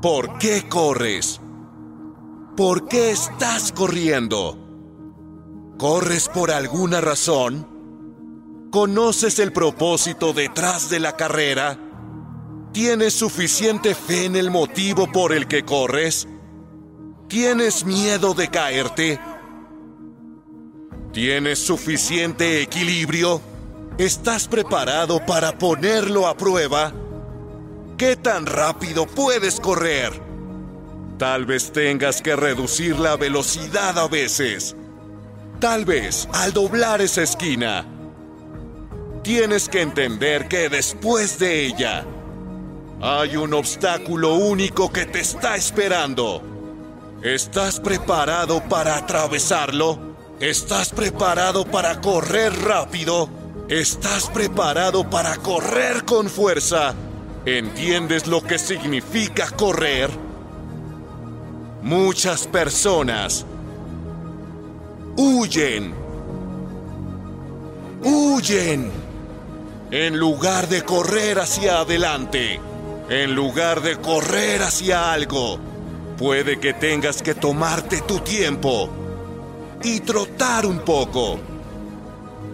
¿Por qué corres? ¿Por qué estás corriendo? ¿Corres por alguna razón? ¿Conoces el propósito detrás de la carrera? ¿Tienes suficiente fe en el motivo por el que corres? ¿Tienes miedo de caerte? ¿Tienes suficiente equilibrio? ¿Estás preparado para ponerlo a prueba? ¿Qué tan rápido puedes correr? Tal vez tengas que reducir la velocidad a veces. Tal vez al doblar esa esquina. Tienes que entender que después de ella hay un obstáculo único que te está esperando. ¿Estás preparado para atravesarlo? ¿Estás preparado para correr rápido? ¿Estás preparado para correr con fuerza? ¿Entiendes lo que significa correr? Muchas personas huyen. Huyen. En lugar de correr hacia adelante. En lugar de correr hacia algo. Puede que tengas que tomarte tu tiempo y trotar un poco.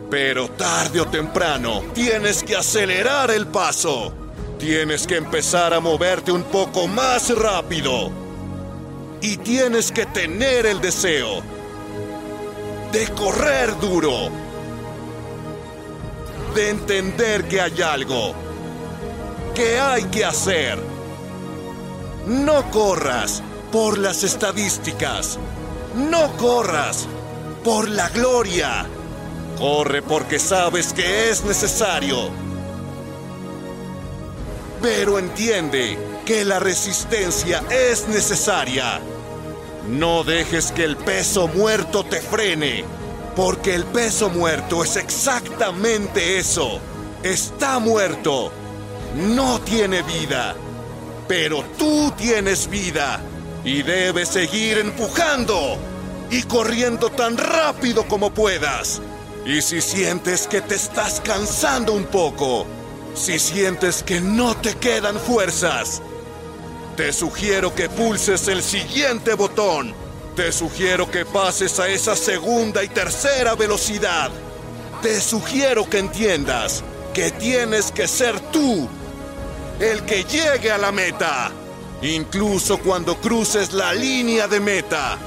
Pero tarde o temprano tienes que acelerar el paso. Tienes que empezar a moverte un poco más rápido. Y tienes que tener el deseo de correr duro. De entender que hay algo que hay que hacer. No corras por las estadísticas. No corras por la gloria. Corre porque sabes que es necesario. Pero entiende que la resistencia es necesaria. No dejes que el peso muerto te frene, porque el peso muerto es exactamente eso. Está muerto. No tiene vida. Pero tú tienes vida y debes seguir empujando y corriendo tan rápido como puedas. Y si sientes que te estás cansando un poco, si sientes que no te quedan fuerzas, te sugiero que pulses el siguiente botón. Te sugiero que pases a esa segunda y tercera velocidad. Te sugiero que entiendas que tienes que ser tú el que llegue a la meta. Incluso cuando cruces la línea de meta,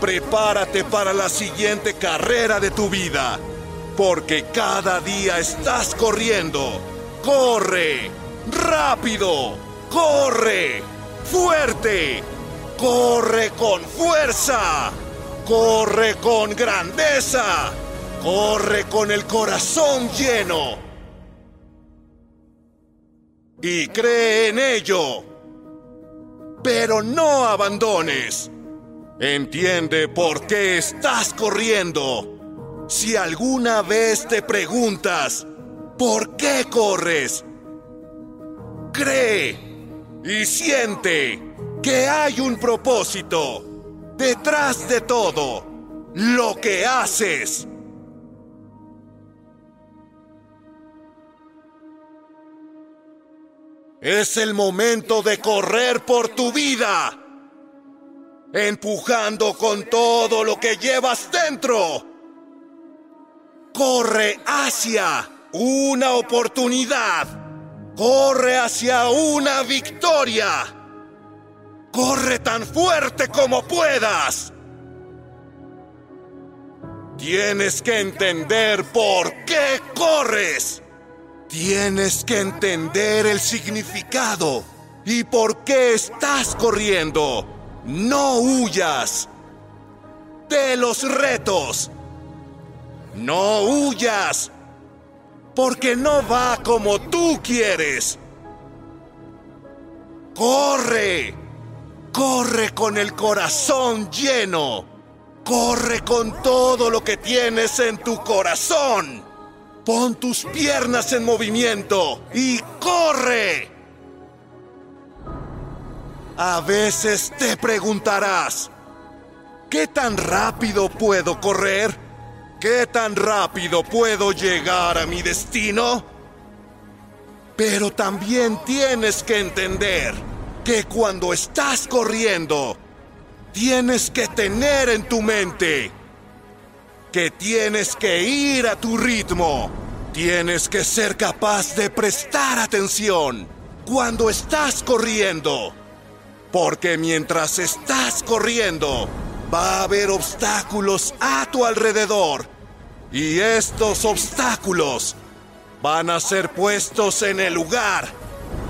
prepárate para la siguiente carrera de tu vida. Porque cada día estás corriendo. Corre. Rápido. Corre. Fuerte. Corre con fuerza. Corre con grandeza. Corre con el corazón lleno. Y cree en ello. Pero no abandones. Entiende por qué estás corriendo. Si alguna vez te preguntas, ¿por qué corres? Cree y siente que hay un propósito detrás de todo lo que haces. Es el momento de correr por tu vida empujando con todo lo que llevas dentro. Corre hacia una oportunidad. Corre hacia una victoria. Corre tan fuerte como puedas. Tienes que entender por qué corres. Tienes que entender el significado y por qué estás corriendo. No huyas de los retos. No huyas porque no va como tú quieres. Corre, corre con el corazón lleno. Corre con todo lo que tienes en tu corazón. Pon tus piernas en movimiento y corre. A veces te preguntarás, ¿qué tan rápido puedo correr? ¿Qué tan rápido puedo llegar a mi destino? Pero también tienes que entender que cuando estás corriendo, tienes que tener en tu mente que tienes que ir a tu ritmo. Tienes que ser capaz de prestar atención cuando estás corriendo. Porque mientras estás corriendo, va a haber obstáculos a tu alrededor. Y estos obstáculos van a ser puestos en el lugar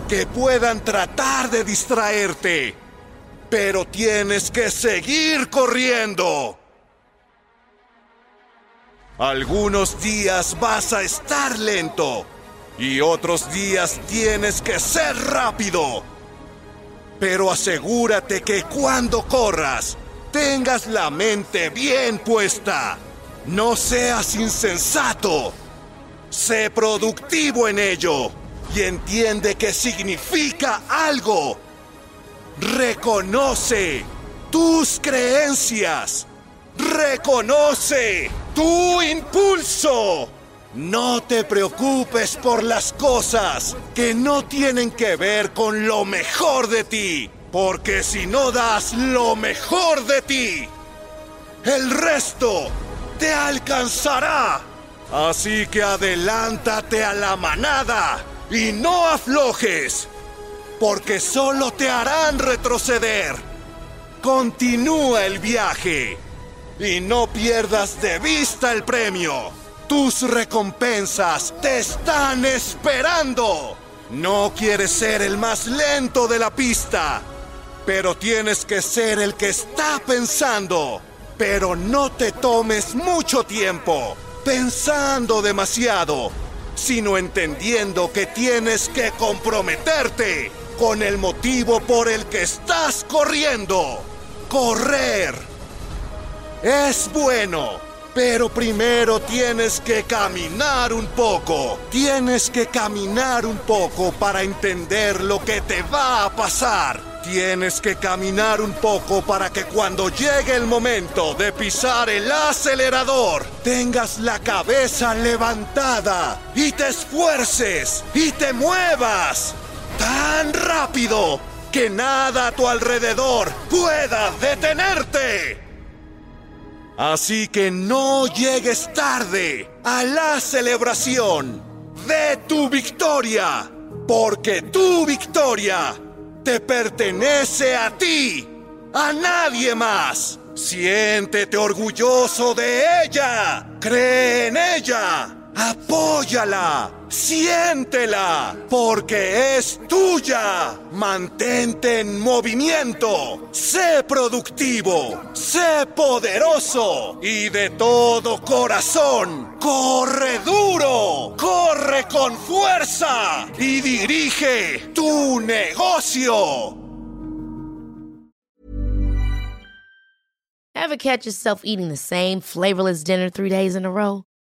que puedan tratar de distraerte. Pero tienes que seguir corriendo. Algunos días vas a estar lento y otros días tienes que ser rápido. Pero asegúrate que cuando corras tengas la mente bien puesta. No seas insensato. Sé productivo en ello y entiende que significa algo. Reconoce tus creencias. Reconoce tu impulso. No te preocupes por las cosas que no tienen que ver con lo mejor de ti, porque si no das lo mejor de ti, el resto te alcanzará. Así que adelántate a la manada y no aflojes, porque solo te harán retroceder. Continúa el viaje y no pierdas de vista el premio. Tus recompensas te están esperando. No quieres ser el más lento de la pista, pero tienes que ser el que está pensando. Pero no te tomes mucho tiempo pensando demasiado, sino entendiendo que tienes que comprometerte con el motivo por el que estás corriendo. Correr es bueno, pero primero tienes que caminar un poco. Tienes que caminar un poco para entender lo que te va a pasar. Tienes que caminar un poco para que cuando llegue el momento de pisar el acelerador, tengas la cabeza levantada y te esfuerces y te muevas tan rápido que nada a tu alrededor pueda detenerte. Así que no llegues tarde a la celebración de tu victoria, porque tu victoria te pertenece a ti, a nadie más. Siéntete orgulloso de ella, cree en ella, apóyala, siéntela, porque es tuya. Mantente en movimiento, sé productivo, sé poderoso y de todo corazón, corre duro, corre con fuerza y dirige tu negocio. Ever catch yourself eating the same flavorless dinner three days in a row?